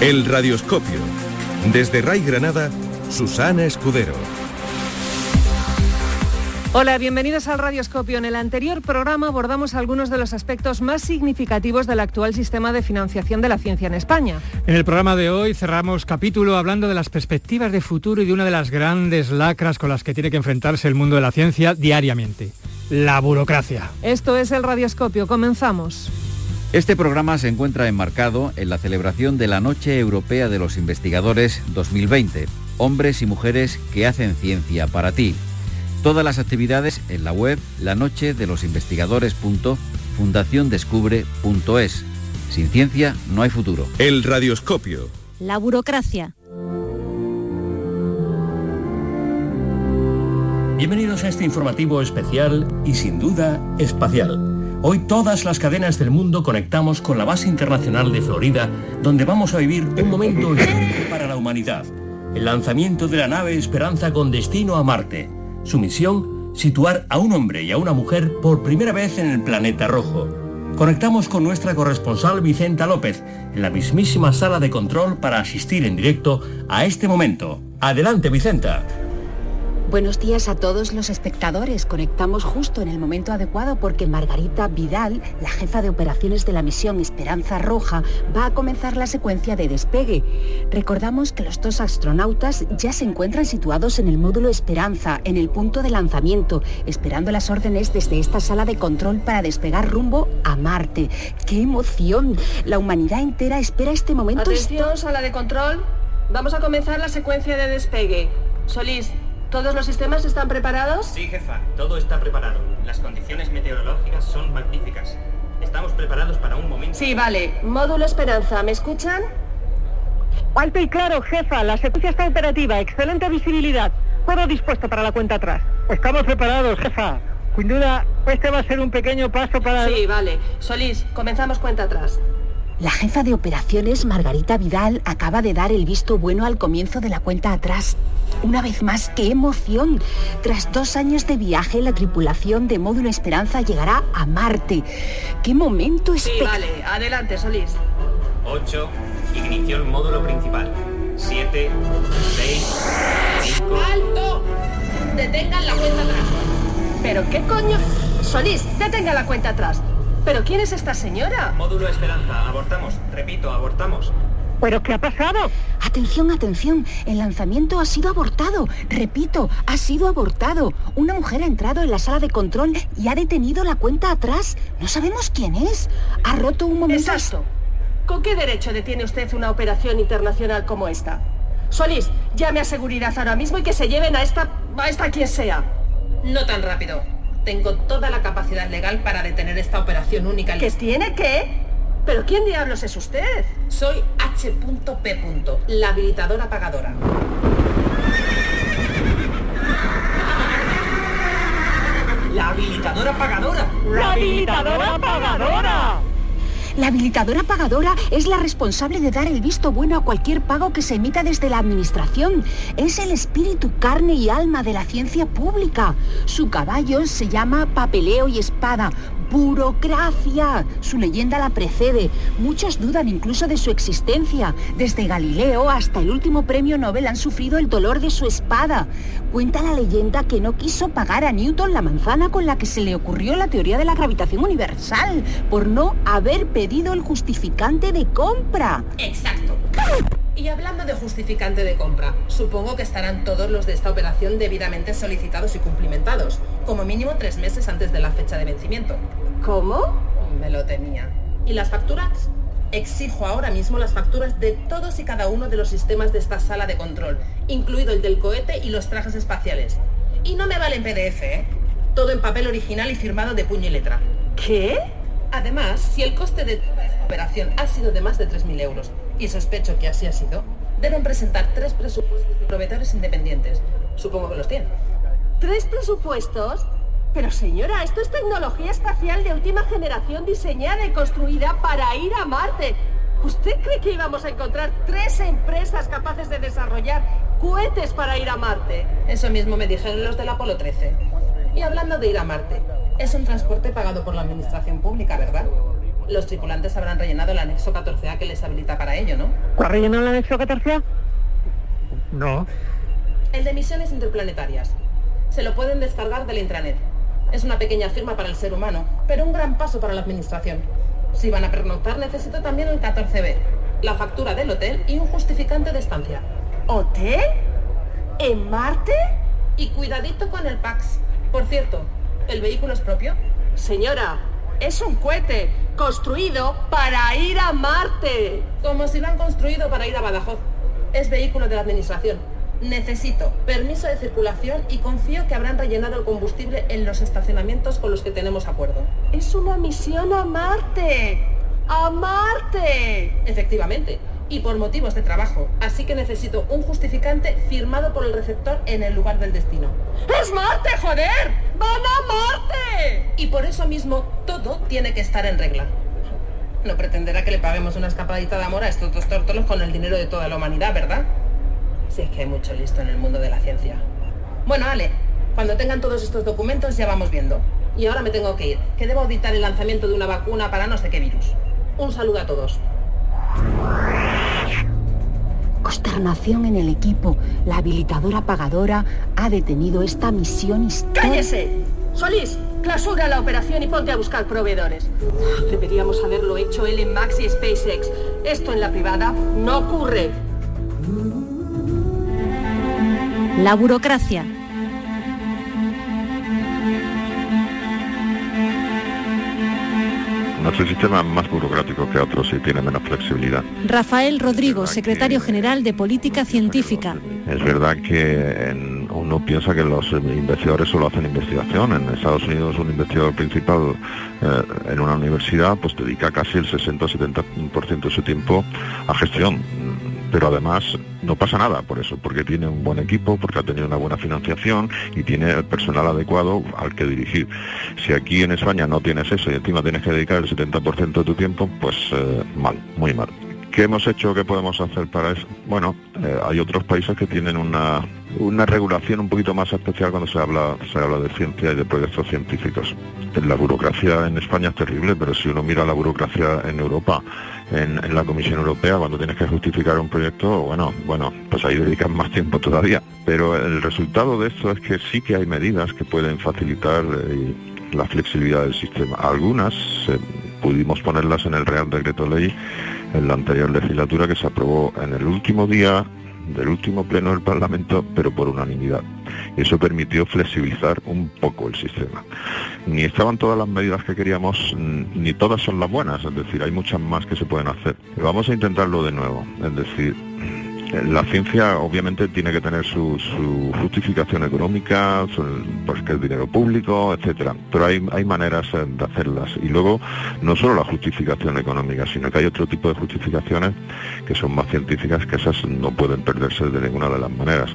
El radioscopio. Desde Ray Granada, Susana Escudero. Hola, bienvenidos al Radioscopio. En el anterior programa abordamos algunos de los aspectos más significativos del actual sistema de financiación de la ciencia en España. En el programa de hoy cerramos capítulo hablando de las perspectivas de futuro y de una de las grandes lacras con las que tiene que enfrentarse el mundo de la ciencia diariamente, la burocracia. Esto es el Radioscopio. Comenzamos. Este programa se encuentra enmarcado en la celebración de la Noche Europea de los Investigadores 2020, hombres y mujeres que hacen ciencia para ti. Todas las actividades en la web lanochedelosinvestigadores.fundaciondescubre.es. Sin ciencia no hay futuro. El radioscopio. La burocracia. Bienvenidos a este informativo especial y sin duda espacial. Hoy todas las cadenas del mundo conectamos con la base internacional de Florida, donde vamos a vivir un momento histórico para la humanidad. El lanzamiento de la nave Esperanza con destino a Marte. Su misión, situar a un hombre y a una mujer por primera vez en el planeta rojo. Conectamos con nuestra corresponsal Vicenta López en la mismísima sala de control para asistir en directo a este momento. Adelante, Vicenta. Buenos días a todos los espectadores. Conectamos justo en el momento adecuado porque Margarita Vidal, la jefa de operaciones de la misión Esperanza Roja, va a comenzar la secuencia de despegue. Recordamos que los dos astronautas ya se encuentran situados en el módulo Esperanza, en el punto de lanzamiento, esperando las órdenes desde esta sala de control para despegar rumbo a Marte. ¡Qué emoción! La humanidad entera espera este momento. Atención, sala de control. Vamos a comenzar la secuencia de despegue. Solís, ¿Todos los sistemas están preparados? Sí, jefa, todo está preparado. Las condiciones meteorológicas son magníficas. Estamos preparados para un momento... Sí, vale. Módulo Esperanza, ¿me escuchan? Alto y claro, jefa. La secuencia está operativa. Excelente visibilidad. Todo dispuesto para la cuenta atrás. Estamos preparados, jefa. Sin duda, este va a ser un pequeño paso para... Sí, vale. Solís, comenzamos cuenta atrás. La jefa de operaciones, Margarita Vidal, acaba de dar el visto bueno al comienzo de la cuenta atrás. Una vez más, qué emoción. Tras dos años de viaje, la tripulación de Módulo Esperanza llegará a Marte. ¡Qué momento Sí, vale. Adelante, Solís. 8. Ignición módulo principal. 7, 6, 5... ¡Alto! Detengan la cuenta atrás. ¿Pero qué coño? Solís, detenga la cuenta atrás. ¿Pero quién es esta señora? Módulo Esperanza, abortamos. Repito, abortamos. ¿Pero qué ha pasado? Atención, atención, el lanzamiento ha sido abortado. Repito, ha sido abortado. Una mujer ha entrado en la sala de control y ha detenido la cuenta atrás. No sabemos quién es. Ha roto un momento... Exacto. ¿Con qué derecho detiene usted una operación internacional como esta? Solís, llame a seguridad ahora mismo y que se lleven a esta... a esta quien sea. No tan rápido. Tengo toda la capacidad legal para detener esta operación única. ¿Que tiene qué? ¿Pero quién diablos es usted? Soy H.P. la habilitadora pagadora. ¡La habilitadora pagadora! ¡La habilitadora pagadora! La habilitadora pagadora es la responsable de dar el visto bueno a cualquier pago que se emita desde la administración. Es el espíritu, carne y alma de la ciencia pública. Su caballo se llama papeleo y espada. Burocracia. Su leyenda la precede. Muchos dudan incluso de su existencia. Desde Galileo hasta el último premio Nobel han sufrido el dolor de su espada. Cuenta la leyenda que no quiso pagar a Newton la manzana con la que se le ocurrió la teoría de la gravitación universal por no haber pedido el justificante de compra. Exacto. Y hablando de justificante de compra, supongo que estarán todos los de esta operación debidamente solicitados y cumplimentados, como mínimo tres meses antes de la fecha de vencimiento. ¿Cómo? Me lo tenía. ¿Y las facturas? Exijo ahora mismo las facturas de todos y cada uno de los sistemas de esta sala de control, incluido el del cohete y los trajes espaciales. Y no me vale en PDF, ¿eh? Todo en papel original y firmado de puño y letra. ¿Qué? Además, si el coste de toda esta operación ha sido de más de 3.000 euros, y sospecho que así ha sido, deben presentar tres presupuestos de proveedores independientes. Supongo que los tienen. ¿Tres presupuestos? Pero señora, esto es tecnología espacial de última generación diseñada y construida para ir a Marte. ¿Usted cree que íbamos a encontrar tres empresas capaces de desarrollar cohetes para ir a Marte? Eso mismo me dijeron los del Apolo 13. Y hablando de ir a Marte, es un transporte pagado por la administración pública, ¿verdad? Los tripulantes habrán rellenado el anexo 14A que les habilita para ello, ¿no? ¿Ha rellenado el anexo 14A? No. El de misiones interplanetarias. Se lo pueden descargar del intranet. Es una pequeña firma para el ser humano, pero un gran paso para la administración. Si van a pernoctar, necesito también el 14B, la factura del hotel y un justificante de estancia. ¿Hotel? ¿En Marte? Y cuidadito con el PAX. Por cierto, ¿el vehículo es propio? Señora, es un cohete construido para ir a Marte. Como si lo han construido para ir a Badajoz. Es vehículo de la administración. Necesito permiso de circulación y confío que habrán rellenado el combustible en los estacionamientos con los que tenemos acuerdo. Es una misión a Marte. ¡A Marte! Efectivamente, y por motivos de trabajo. Así que necesito un justificante firmado por el receptor en el lugar del destino. ¡Es Marte, joder! ¡Van a Marte! Y por eso mismo todo tiene que estar en regla. No pretenderá que le paguemos una escapadita de amor a estos dos tórtolos con el dinero de toda la humanidad, ¿verdad? Si es que hay mucho listo en el mundo de la ciencia. Bueno, Ale, cuando tengan todos estos documentos ya vamos viendo. Y ahora me tengo que ir, que debo auditar el lanzamiento de una vacuna para no sé qué virus. Un saludo a todos. Consternación en el equipo. La habilitadora pagadora ha detenido esta misión histórica. ¡Cállese! Solís, clausura la operación y ponte a buscar proveedores. Deberíamos haberlo hecho él en Max y SpaceX. Esto en la privada no ocurre. La burocracia. Nuestro sistema es más burocrático que otros y tiene menos flexibilidad. Rafael Rodrigo, secretario general de Política Científica. Es verdad que en- uno piensa que los investigadores solo hacen investigación. En Estados Unidos un investigador principal eh, en una universidad pues dedica casi el 60-70% de su tiempo a gestión. Pero además no pasa nada por eso, porque tiene un buen equipo, porque ha tenido una buena financiación y tiene el personal adecuado al que dirigir. Si aquí en España no tienes eso y encima tienes que dedicar el 70% de tu tiempo, pues eh, mal, muy mal. ¿Qué hemos hecho? ¿Qué podemos hacer para eso? Bueno, eh, hay otros países que tienen una, una regulación un poquito más especial cuando se habla, se habla de ciencia y de proyectos científicos. La burocracia en España es terrible, pero si uno mira la burocracia en Europa, en, en la Comisión Europea, cuando tienes que justificar un proyecto, bueno, bueno, pues ahí dedican más tiempo todavía. Pero el resultado de esto es que sí que hay medidas que pueden facilitar eh, la flexibilidad del sistema. Algunas eh, pudimos ponerlas en el Real Decreto Ley en la anterior legislatura que se aprobó en el último día del último pleno del Parlamento, pero por unanimidad. Eso permitió flexibilizar un poco el sistema. Ni estaban todas las medidas que queríamos, ni todas son las buenas, es decir, hay muchas más que se pueden hacer. Vamos a intentarlo de nuevo, es decir, la ciencia obviamente tiene que tener su, su justificación económica, su- pues que es dinero público, etcétera. Pero hay, hay maneras eh, de hacerlas. Y luego, no solo la justificación económica, sino que hay otro tipo de justificaciones que son más científicas, que esas no pueden perderse de ninguna de las maneras.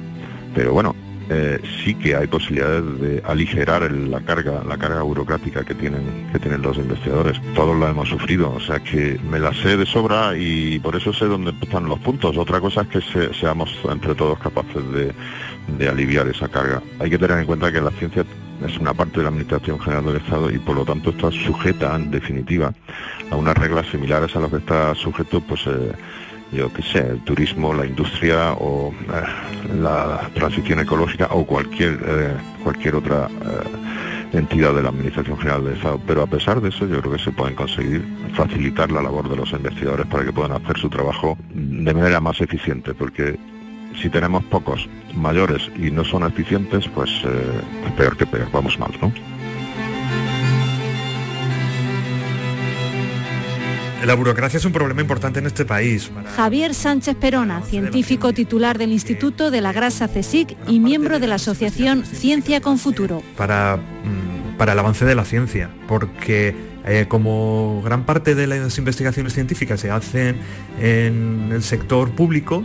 Pero bueno, eh, sí que hay posibilidades de aligerar la carga, la carga burocrática que tienen, que tienen los investigadores. Todos la hemos sufrido, o sea que me la sé de sobra y por eso sé dónde están los puntos. Otra cosa es que se- seamos entre todos capaces de, de aliviar esa carga. Hay que tener en cuenta que la ciencia es una parte de la Administración General del Estado y por lo tanto está sujeta en definitiva a unas reglas similares a las que está sujeto pues eh, yo qué sé, el turismo, la industria o eh, la transición ecológica o cualquier eh, cualquier otra eh, entidad de la Administración General del Estado. Pero a pesar de eso, yo creo que se pueden conseguir facilitar la labor de los investigadores para que puedan hacer su trabajo de manera más eficiente, porque si tenemos pocos mayores y no son eficientes, pues eh, peor que peor, vamos mal, ¿no? La burocracia es un problema importante en este país. Javier Sánchez Perona, científico titular del Instituto de la Grasa CSIC y miembro de la Asociación Ciencia con Futuro. Para, mm, para el avance de la ciencia, porque eh, como gran parte de las investigaciones científicas se hacen en el sector público,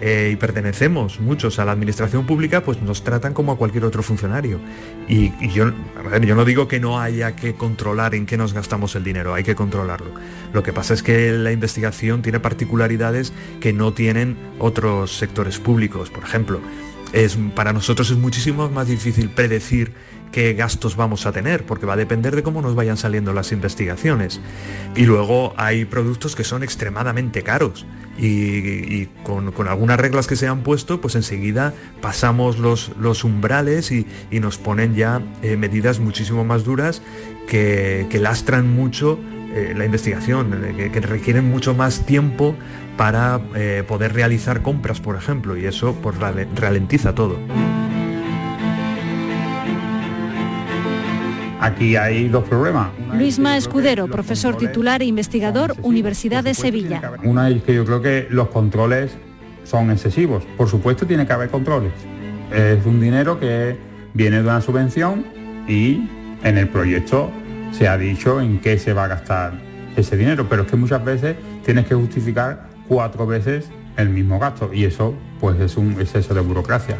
eh, y pertenecemos muchos a la administración pública, pues nos tratan como a cualquier otro funcionario. Y, yo, yo no digo que no haya que controlar en qué nos gastamos el dinero, hay que controlarlo. Lo que pasa es que la investigación tiene particularidades que no tienen otros sectores públicos. Por ejemplo, es, para nosotros es muchísimo más difícil predecir qué gastos vamos a tener, porque va a depender de cómo nos vayan saliendo las investigaciones. Y luego hay productos que son extremadamente caros y, con, algunas reglas que se han puesto, pues enseguida pasamos los, umbrales y, nos ponen ya eh, medidas muchísimo más duras que, lastran mucho eh, la investigación, eh, que, requieren mucho más tiempo para poder realizar compras, por ejemplo, y eso pues ralentiza todo. Aquí hay dos problemas. Luisma Escudero, profesor titular e investigador, Universidad de Sevilla. Una es que yo creo que los controles son excesivos. Por supuesto tiene que haber controles. Es un dinero que viene de una subvención y en el proyecto se ha dicho en qué se va a gastar ese dinero, pero es que muchas veces tienes que justificar cuatro veces el mismo gasto y eso pues es un exceso de burocracia.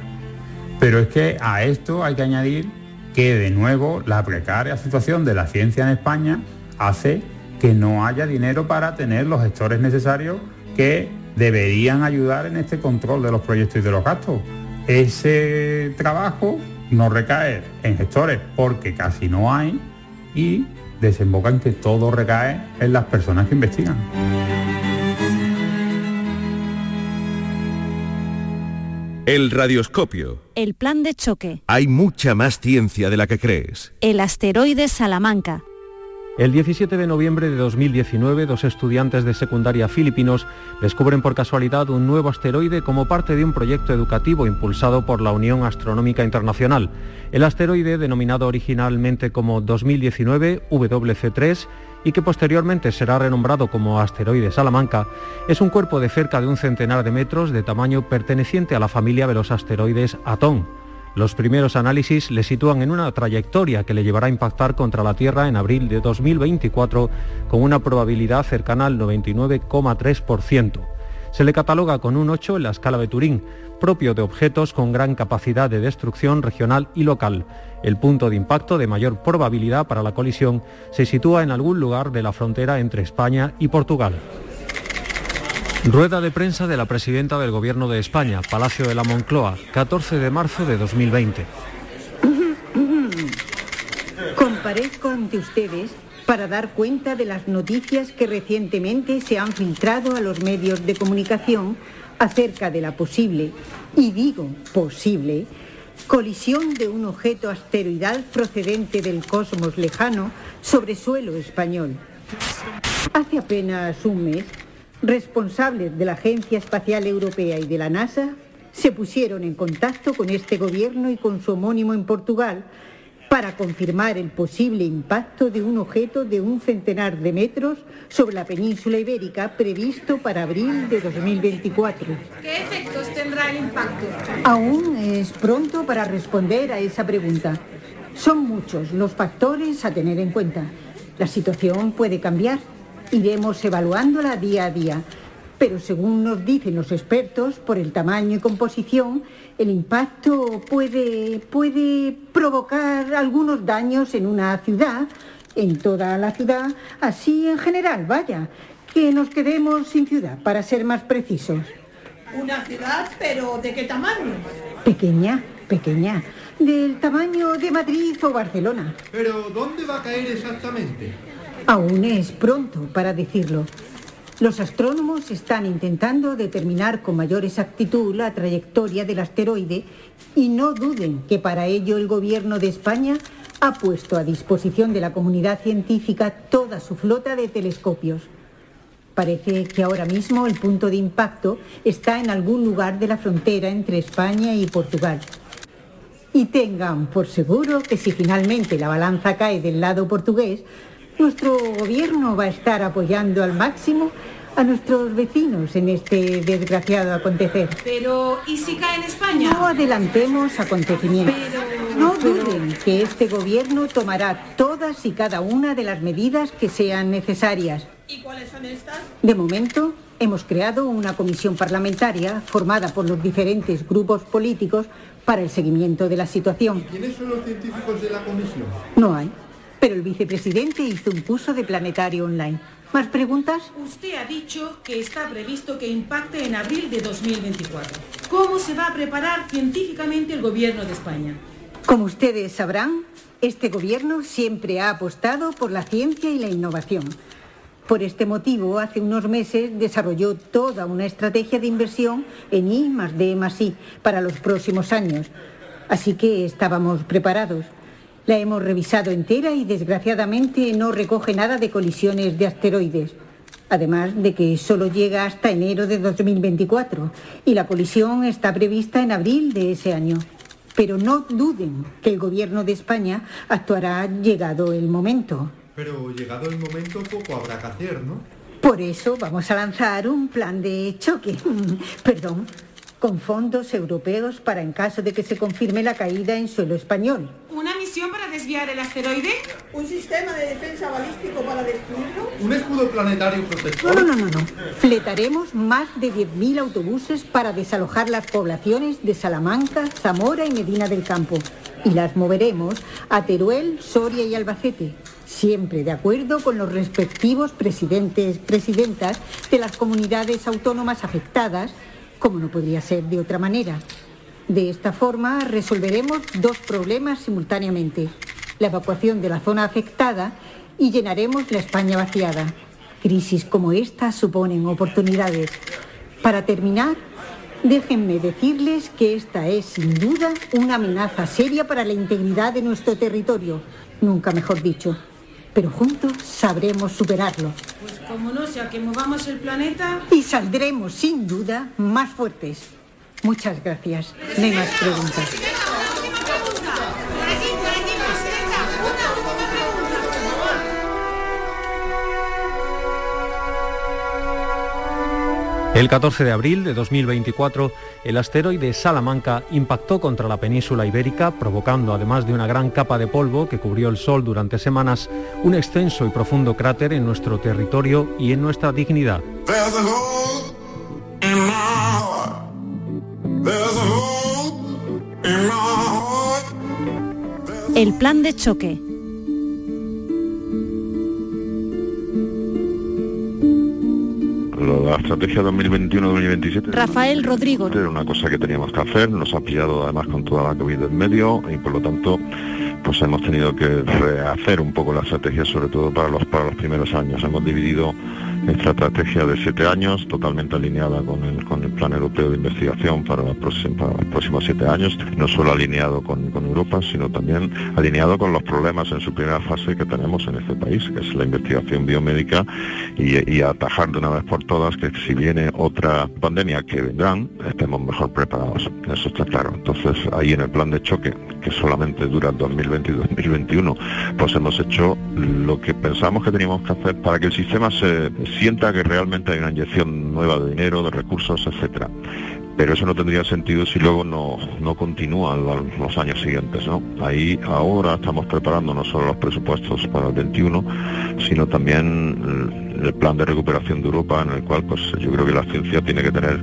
Pero es que a esto hay que añadir que de nuevo la precaria situación de la ciencia en España hace que no haya dinero para tener los gestores necesarios que deberían ayudar en este control de los proyectos y de los gastos. Ese trabajo no recae en gestores porque casi no hay y desemboca en que todo recae en las personas que investigan. El radioscopio. El plan de choque. Hay mucha más ciencia de la que crees. El asteroide Salamanca. El 17 de noviembre de 2019, dos estudiantes de secundaria filipinos descubren por casualidad un nuevo asteroide como parte de un proyecto educativo impulsado por la Unión Astronómica Internacional. El asteroide, denominado originalmente como 2019 WC3, y que posteriormente será renombrado como asteroide Salamanca, es un cuerpo de cerca de un centenar de metros de tamaño perteneciente a la familia de los asteroides Atón. Los primeros análisis le sitúan en una trayectoria que le llevará a impactar contra la Tierra en abril de 2024 con una probabilidad cercana al 99,3%. Se le cataloga con un 8 en la escala de Turín, propio de objetos con gran capacidad de destrucción regional y local. El punto de impacto de mayor probabilidad para la colisión se sitúa en algún lugar de la frontera entre España y Portugal. Rueda de prensa de la presidenta del Gobierno de España, Palacio de la Moncloa, 14 de marzo de 2020. Comparezco ante ustedes para dar cuenta de las noticias que recientemente se han filtrado a los medios de comunicación acerca de la posible, y digo posible, colisión de un objeto asteroidal procedente del cosmos lejano sobre suelo español. Hace apenas un mes, responsables de la Agencia Espacial Europea y de la NASA se pusieron en contacto con este gobierno y con su homónimo en Portugal para confirmar el posible impacto de un objeto de un centenar de metros sobre la península ibérica previsto para abril de 2024. ¿Qué efectos tendrá el impacto? Aún es pronto para responder a esa pregunta. Son muchos los factores a tener en cuenta. La situación puede cambiar. Iremos evaluándola día a día pero según nos dicen los expertos, por el tamaño y composición, el impacto puede, puede provocar algunos daños en una ciudad, en toda la ciudad, así en general, vaya, que nos quedemos sin ciudad, para ser más precisos. Una ciudad, pero ¿de qué tamaño? Pequeña, pequeña, del tamaño de Madrid o Barcelona. Pero ¿dónde va a caer exactamente? Aún es pronto para decirlo. Los astrónomos están intentando determinar con mayor exactitud la trayectoria del asteroide y no duden que para ello el Gobierno de España ha puesto a disposición de la comunidad científica toda su flota de telescopios. Parece que ahora mismo el punto de impacto está en algún lugar de la frontera entre España y Portugal. Y tengan por seguro que si finalmente la balanza cae del lado portugués, Nuestro gobierno va a estar apoyando al máximo a nuestros vecinos en este desgraciado acontecer. Pero, ¿y si cae en España? No adelantemos acontecimientos. No duden que este gobierno tomará todas y cada una de las medidas que sean necesarias. ¿Y cuáles son estas? De momento, hemos creado una comisión parlamentaria formada por los diferentes grupos políticos para el seguimiento de la situación. ¿Quiénes son los científicos de la comisión? No hay, pero el vicepresidente hizo un curso de planetario online. ¿Más preguntas? Usted ha dicho que está previsto que impacte en abril de 2024. ¿Cómo se va a preparar científicamente el gobierno de España? Como ustedes sabrán, este gobierno siempre ha apostado por la ciencia y la innovación. Por este motivo, hace unos meses desarrolló toda una estrategia de inversión en I más D más I para los próximos años. Así que estábamos preparados. La hemos revisado entera y desgraciadamente no recoge nada de colisiones de asteroides. Además de que solo llega hasta enero de 2024 y la colisión está prevista en abril de ese año. Pero no duden que el gobierno de España actuará llegado el momento. Pero llegado el momento poco habrá que hacer, ¿no? Por eso vamos a lanzar un plan de choque, perdón, con fondos europeos para en caso de que se confirme la caída en suelo español. ¿Una misión para desviar el asteroide? ¿Un sistema de defensa balístico para destruirlo? ¿Un escudo planetario protector? no, no, no, no. Fletaremos más de 10.000 autobuses para desalojar las poblaciones de Salamanca, Zamora y Medina del Campo. Y las moveremos a Teruel, Soria y Albacete, siempre de acuerdo con los respectivos presidentes, presidentas de las comunidades autónomas afectadas, como no podría ser de otra manera. De esta forma resolveremos dos problemas simultáneamente, la evacuación de la zona afectada y llenaremos la España vaciada. Crisis como esta suponen oportunidades. Para terminar, déjenme decirles que esta es sin duda una amenaza seria para la integridad de nuestro territorio, nunca mejor dicho. Pero juntos sabremos superarlo como no sea que movamos el planeta... y saldremos sin duda más fuertes. Muchas gracias. No hay más preguntas. El 14 de abril de 2024, el asteroide Salamanca impactó contra la península ibérica, provocando, además de una gran capa de polvo que cubrió el Sol durante semanas, un extenso y profundo cráter en nuestro territorio y en nuestra dignidad. El plan de choque. La estrategia 2021-2027 Rafael Rodrigo. era una cosa que teníamos que hacer, nos ha pillado además con toda la COVID en medio y por lo tanto pues hemos tenido que rehacer un poco la estrategia, sobre todo para los, para los primeros años. Hemos dividido nuestra estrategia de siete años, totalmente alineada con el, con el Plan Europeo de Investigación para, los próximos siete años, no solo alineado con, con Europa, sino también alineado con los problemas en su primera fase que tenemos en este país, que es la investigación biomédica y, atajar de una vez por todas que si viene otra pandemia que vendrán, estemos mejor preparados. Eso está claro. Entonces, ahí en el plan de choque, que solamente dura 2020 y 2021, pues hemos hecho lo que pensamos que teníamos que hacer para que el sistema se sienta que realmente hay una inyección nueva de dinero, de recursos, etcétera. Pero eso no tendría sentido si luego no, no continúan los, los años siguientes, ¿no? Ahí ahora estamos preparando no solo los presupuestos para el 21, sino también el, plan de recuperación de Europa, en el cual pues yo creo que la ciencia tiene que tener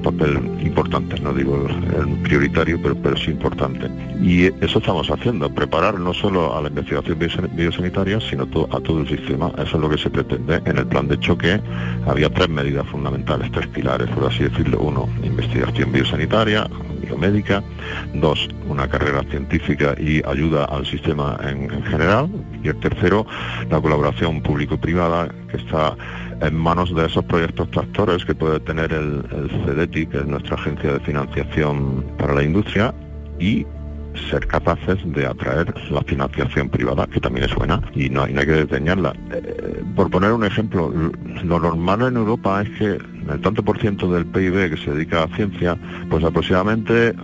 papel importante, no digo el, prioritario, pero, pero sí importante. Y eso estamos haciendo, preparar no solo a la investigación biosan- biosanitaria, sino a todo el sistema. Eso es lo que se pretende. En el plan de choque había tres medidas fundamentales, tres pilares, por así decirlo. Uno, investigación biosanitaria, biomédica. Dos, una carrera científica y ayuda al sistema en, en general. Y el tercero, la colaboración público-privada que está en manos de esos proyectos tractores que puede tener el, el CEDETI, que es nuestra agencia de financiación para la industria, y ser capaces de atraer la financiación privada, que también es buena, y no, y no hay que desdeñarla. Eh, por poner un ejemplo, lo normal en Europa es que el tanto por ciento del PIB que se dedica a ciencia, pues aproximadamente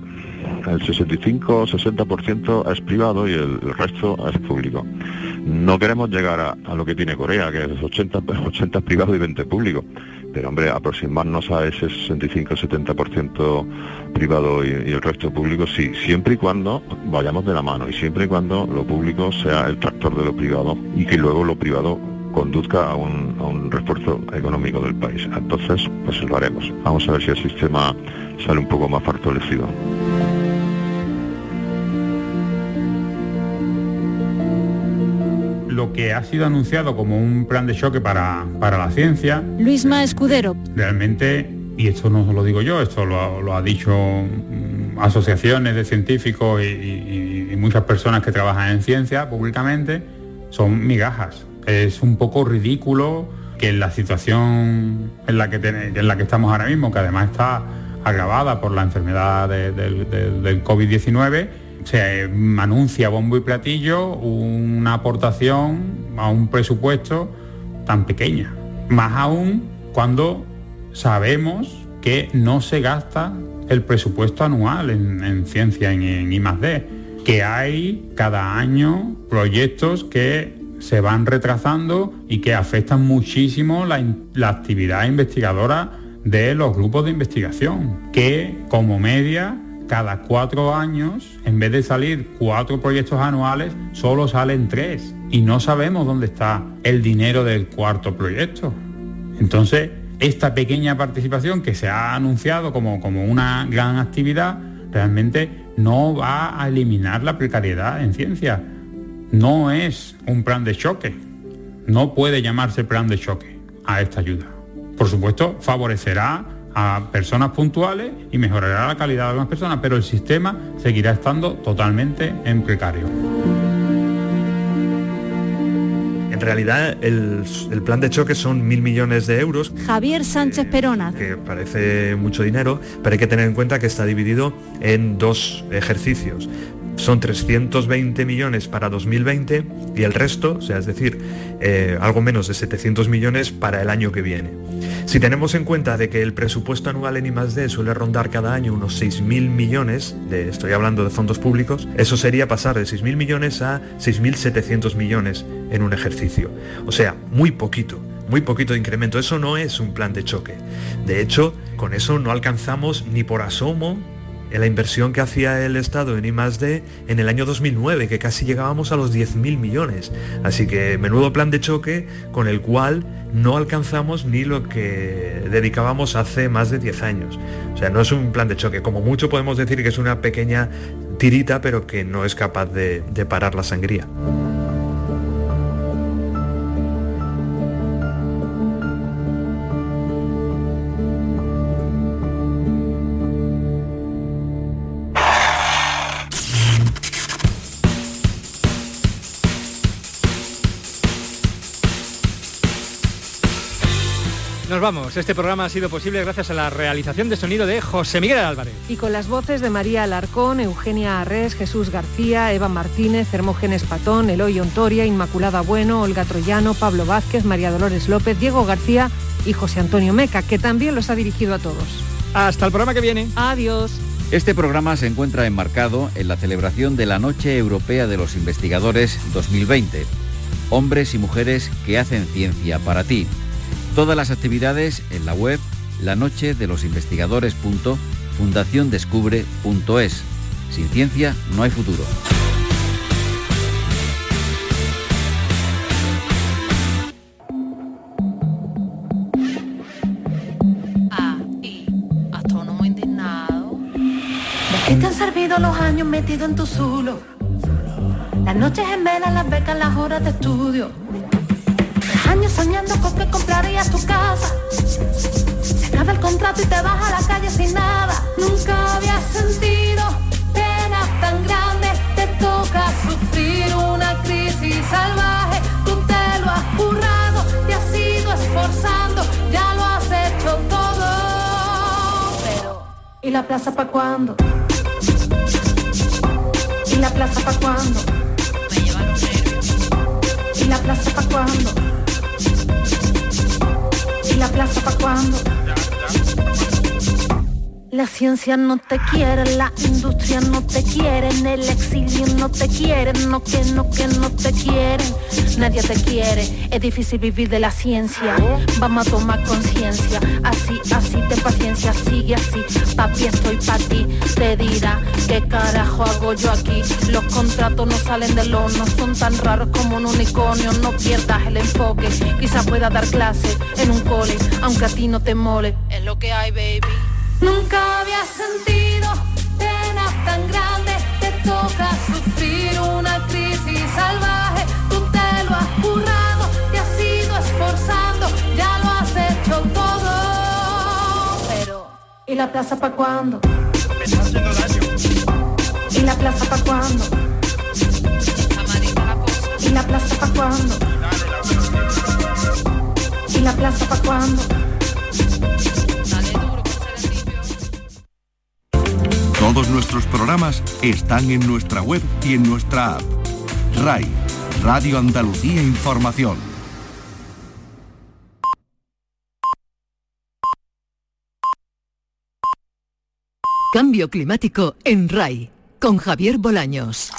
el 65-60% es privado y el, resto es público. No queremos llegar a, lo que tiene Corea, que es 80, 80 privado y 20 público. Pero hombre, aproximarnos a ese 65-70% privado y, y el resto público, sí, siempre y cuando vayamos de la mano y siempre y cuando lo público sea el tractor de lo privado y que luego lo privado conduzca a un, a un refuerzo económico del país. Entonces, pues lo haremos. Vamos a ver si el sistema sale un poco más fortalecido. Lo que ha sido anunciado como un plan de choque para, para la ciencia, Luisma Escudero. realmente, y esto no lo digo yo, esto lo, lo ha dicho mm, asociaciones de científicos y, y- y muchas personas que trabajan en ciencia públicamente, son migajas. Es un poco ridículo que en la situación en la que, ten- en la que estamos ahora mismo, que además está agravada por la enfermedad de- del- del- del COVID-19, se anuncia bombo y platillo una aportación a un presupuesto tan pequeña. Más aún cuando sabemos que no se gasta el presupuesto anual en, en ciencia, en, I+D, que hay cada año proyectos que se van retrasando y que afectan muchísimo la, la actividad investigadora de los grupos de investigación, que como media cada cuatro años, en vez de salir cuatro proyectos anuales, solo salen tres y no sabemos dónde está el dinero del cuarto proyecto. Entonces, esta pequeña participación que se ha anunciado como, como una gran actividad, realmente no va a eliminar la precariedad en ciencia. No es un plan de choque. No puede llamarse plan de choque a esta ayuda. Por supuesto, favorecerá a personas puntuales y mejorará la calidad de las personas, pero el sistema seguirá estando totalmente en precario. En realidad, el, el plan de choque son mil millones de euros, Javier Sánchez Perona. que parece mucho dinero, pero hay que tener en cuenta que está dividido en dos ejercicios. Son 320 millones para 2020 y el resto, o sea, es decir, eh, algo menos de 700 millones para el año que viene. Si tenemos en cuenta de que el presupuesto anual en I+D suele rondar cada año unos 6.000 millones, de, estoy hablando de fondos públicos, eso sería pasar de 6.000 millones a 6.700 millones en un ejercicio. O sea, muy poquito, muy poquito de incremento. Eso no es un plan de choque. De hecho, con eso no alcanzamos ni por asomo la inversión que hacía el Estado en I+D en el año 2009, que casi llegábamos a los 10.000 millones. Así que menudo plan de choque con el cual no alcanzamos ni lo que dedicábamos hace más de 10 años. O sea, no es un plan de choque. Como mucho podemos decir que es una pequeña tirita, pero que no es capaz de parar la sangría. Nos vamos. Este programa ha sido posible gracias a la realización de sonido de José Miguel Álvarez. Y con las voces de María Alarcón, Eugenia Arres, Jesús García, Eva Martínez, Hermógenes Patón, Eloy Ontoria, Inmaculada Bueno, Olga Troyano, Pablo Vázquez, María Dolores López, Diego García y José Antonio Meca, que también los ha dirigido a todos. Hasta el programa que viene. Adiós. Este programa se encuentra enmarcado en la celebración de la Noche Europea de los Investigadores 2020. Hombres y mujeres que hacen ciencia para ti. Todas las actividades en la web lanochedelosinvestigadores.fundaciondescubre.es. Sin ciencia no hay futuro. ¿De qué te han servido los años metido en tu zulo? Las noches en vela, las becas, las horas de estudio. Soñando con que comprarías tu casa. Se acaba el contrato y te vas a la calle sin nada. Nunca habías sentido penas tan grandes. Te toca sufrir una crisis salvaje. Tú te lo has currado, te has ido esforzando, ya lo has hecho todo. Pero, ¿y la plaza pa' cuándo? ¿Y la plaza pa' cuándo? ¿Y la plaza pa' cuándo? ¿Y la plaza pa' cuándo? La ciencia no te quiere, la industria no te quiere, en el exilio no te quieren, no que no que no te quieren, nadie te quiere, es difícil vivir de la ciencia, vamos a tomar conciencia, así, así de paciencia, sigue así, papi estoy pa' ti, te dirá, qué carajo hago yo aquí, los contratos no salen del horno, son tan raros como un unicornio, no pierdas el enfoque, quizás pueda dar clase en un cole, aunque a ti no te mole, es lo que hay baby. Nunca había sentido penas tan grandes, te toca sufrir una crisis salvaje, tú te lo has currado, te has ido esforzando, ya lo has hecho todo. Pero, ¿y la plaza pa' cuándo? ¿Y la plaza pa' cuándo? ¿Y la plaza pa' cuándo? ¿Y la plaza pa' cuándo? Todos nuestros programas están en nuestra web y en nuestra app. RAI, Radio Andalucía Información. Cambio climático en RAI con Javier Bolaños.